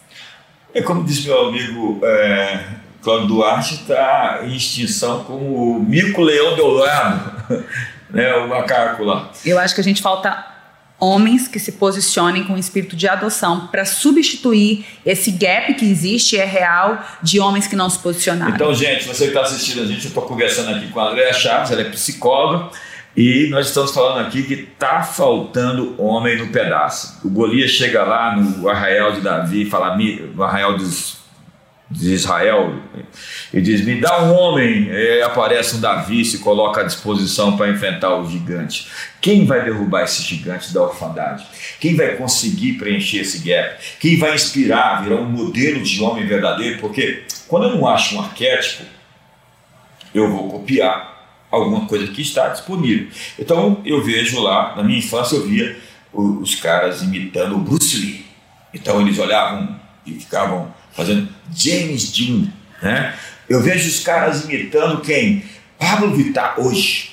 É como disse meu amigo é, Cláudio Duarte, está em extinção como o mico-leão dourado, né, o macaco lá. Eu acho que a gente falta homens que se posicionem com o espírito de adoção para substituir esse gap que existe é real de homens que não se posicionaram. Então, gente, você que está assistindo a gente, eu estou conversando aqui com a Andréa Chaves, ela é psicóloga e nós estamos falando aqui que está faltando homem no pedaço. O Golias chega lá no arraial de Davi, fala no arraial dos de Israel e diz: Me dá um homem. E aparece um Davi, se coloca à disposição para enfrentar o gigante. Quem vai derrubar esse gigante da orfandade? Quem vai conseguir preencher esse gap? Quem vai inspirar, virar um modelo de homem verdadeiro? Porque quando eu não acho um arquétipo, eu vou copiar alguma coisa que está disponível. Então eu vejo lá, na minha infância, eu via os caras imitando o Bruce Lee. Então eles olhavam e ficavam fazendo James Dean, né? Eu vejo os caras imitando quem? Pablo Vittar hoje,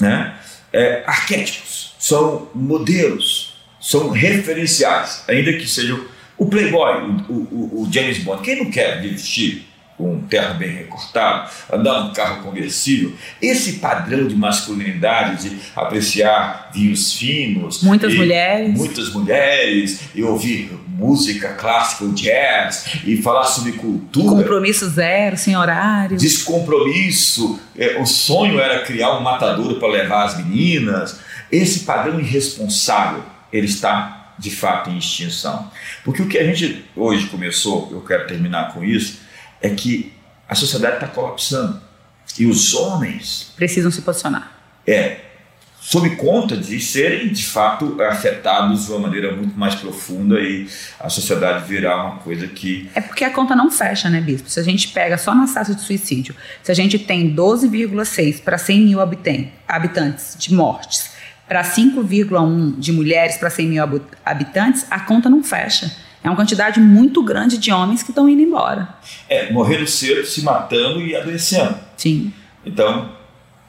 né? É, arquétipos, são modelos, são referenciais, ainda que sejam o Playboy, o, o, o James Bond. Quem não quer vestir com um terno bem recortado, andar num carro conversível, esse padrão de masculinidade, de apreciar vinhos finos, muitas mulheres, muitas mulheres, e ouvir música clássica, jazz, e falar sobre cultura, compromisso zero, sem horário, descompromisso, é, o sonho era criar um matadouro para levar as meninas, esse padrão irresponsável, ele está de fato em extinção, porque o que a gente hoje começou, eu quero terminar com isso é que a sociedade está colapsando. E os homens. Precisam se posicionar. É. Sob conta de serem, de fato, afetados de uma maneira muito mais profunda e a sociedade virar uma coisa que. É porque a conta não fecha, né, Bispo? Se a gente pega só na taxa de suicídio, se a gente tem 12,6 para 100 mil habitantes de mortes, para 5,1 de mulheres para 100 mil habitantes, a conta não fecha. É uma quantidade muito grande de homens que estão indo embora. É, morrendo cedo, se matando e adoecendo. Sim. Então,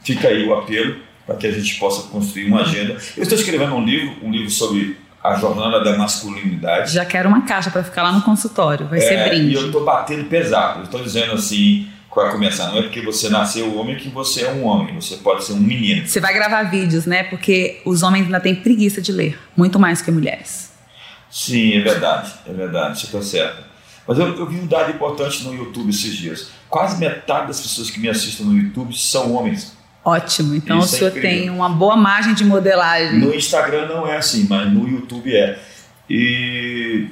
fica aí o apelo para que a gente possa construir uma agenda. Eu estou escrevendo um livro, um livro sobre a jornada da masculinidade. Já quero uma caixa para ficar lá no consultório, vai é, ser brinde. E eu estou batendo pesado, eu estou dizendo assim, para começar, não é porque você nasceu homem que você é um homem, você pode ser um menino. Você vai gravar vídeos, né? Porque os homens ainda têm preguiça de ler, muito mais que mulheres. Sim, é verdade, é verdade, você está certo. Mas eu, eu, vi um dado importante no YouTube esses dias. Quase metade das pessoas que me assistem no YouTube são homens. Ótimo, então Isso o senhor é tem uma boa margem de modelagem. No Instagram não é assim, mas no YouTube é. E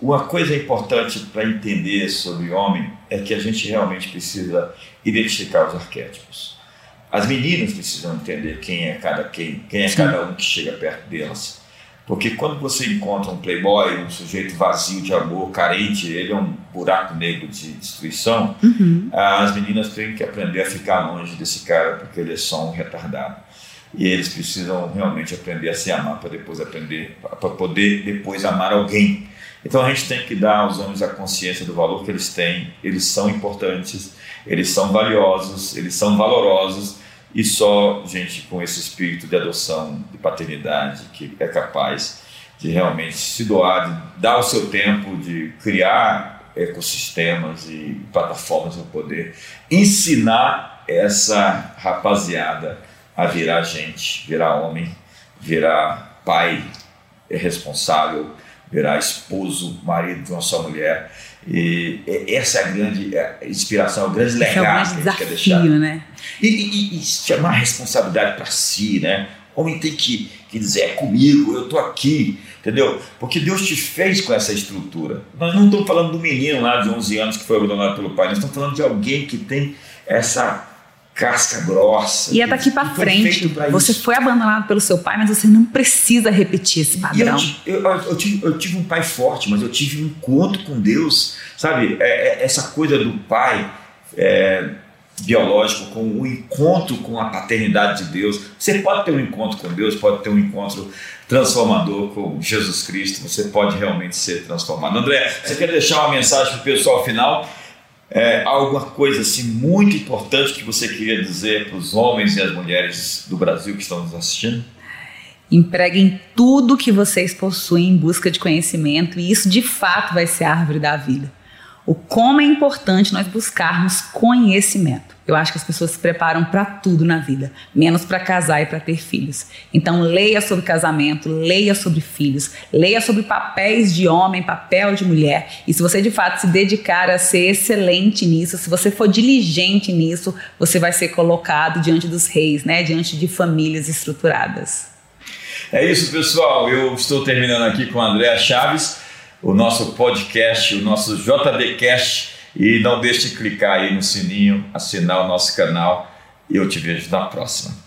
uma coisa importante para entender sobre homem é que a gente realmente precisa identificar os arquétipos. As meninas precisam entender quem é cada quem, quem é Sim. cada um que chega perto delas. Porque quando você encontra um playboy, um sujeito vazio de amor, carente, ele é um buraco negro de destruição, uhum. as meninas têm que aprender a ficar longe desse cara, porque ele é só um retardado. E eles precisam realmente aprender a se amar para depois aprender, para poder depois amar alguém. Então a gente tem que dar aos homens a consciência do valor que eles têm, eles são importantes, eles são valiosos, eles são valorosos e só gente com esse espírito de adoção, de paternidade, que é capaz de realmente se doar, de dar o seu tempo, de criar ecossistemas e plataformas para poder ensinar essa rapaziada a virar gente, virar homem, virar pai responsável, virar esposo, marido de uma só mulher e essa é a grande é inspiração, o grande legado é o grande que a gente quer deixar. Né? E, e, e chamar a responsabilidade para si, né? O homem tem que, que dizer, é comigo, eu estou aqui, entendeu? Porque Deus te fez com essa estrutura. Nós não estamos falando do menino lá de 11 anos que foi abandonado pelo pai, nós estamos falando de alguém que tem essa casca grossa. E é daqui para frente. Você isso. foi abandonado pelo seu pai, mas você não precisa repetir esse padrão. Eu, eu, eu, tive, eu, tive, um pai forte, mas eu tive um encontro com Deus, sabe? É, é, essa coisa do pai é, biológico com o encontro com a paternidade de Deus. Você pode ter um encontro com Deus, pode ter um encontro transformador com Jesus Cristo. Você pode realmente ser transformado. André, você quer deixar uma mensagem para o pessoal final? É, alguma coisa assim muito importante que você queria dizer para os homens e as mulheres do Brasil que estão nos assistindo? Empreguem tudo que vocês possuem em busca de conhecimento e isso de fato vai ser a árvore da vida o como é importante nós buscarmos conhecimento. Eu acho que as pessoas se preparam para tudo na vida, menos para casar e para ter filhos. Então, leia sobre casamento, leia sobre filhos, leia sobre papéis de homem, papel de mulher. E se você de fato se dedicar a ser excelente nisso, se você for diligente nisso, você vai ser colocado diante dos reis, né? diante de famílias estruturadas. É isso, pessoal. Eu estou terminando aqui com a Andréa Chaves o nosso podcast, o nosso JDcast. E não deixe de clicar aí no sininho, assinar o nosso canal. E eu te vejo na próxima.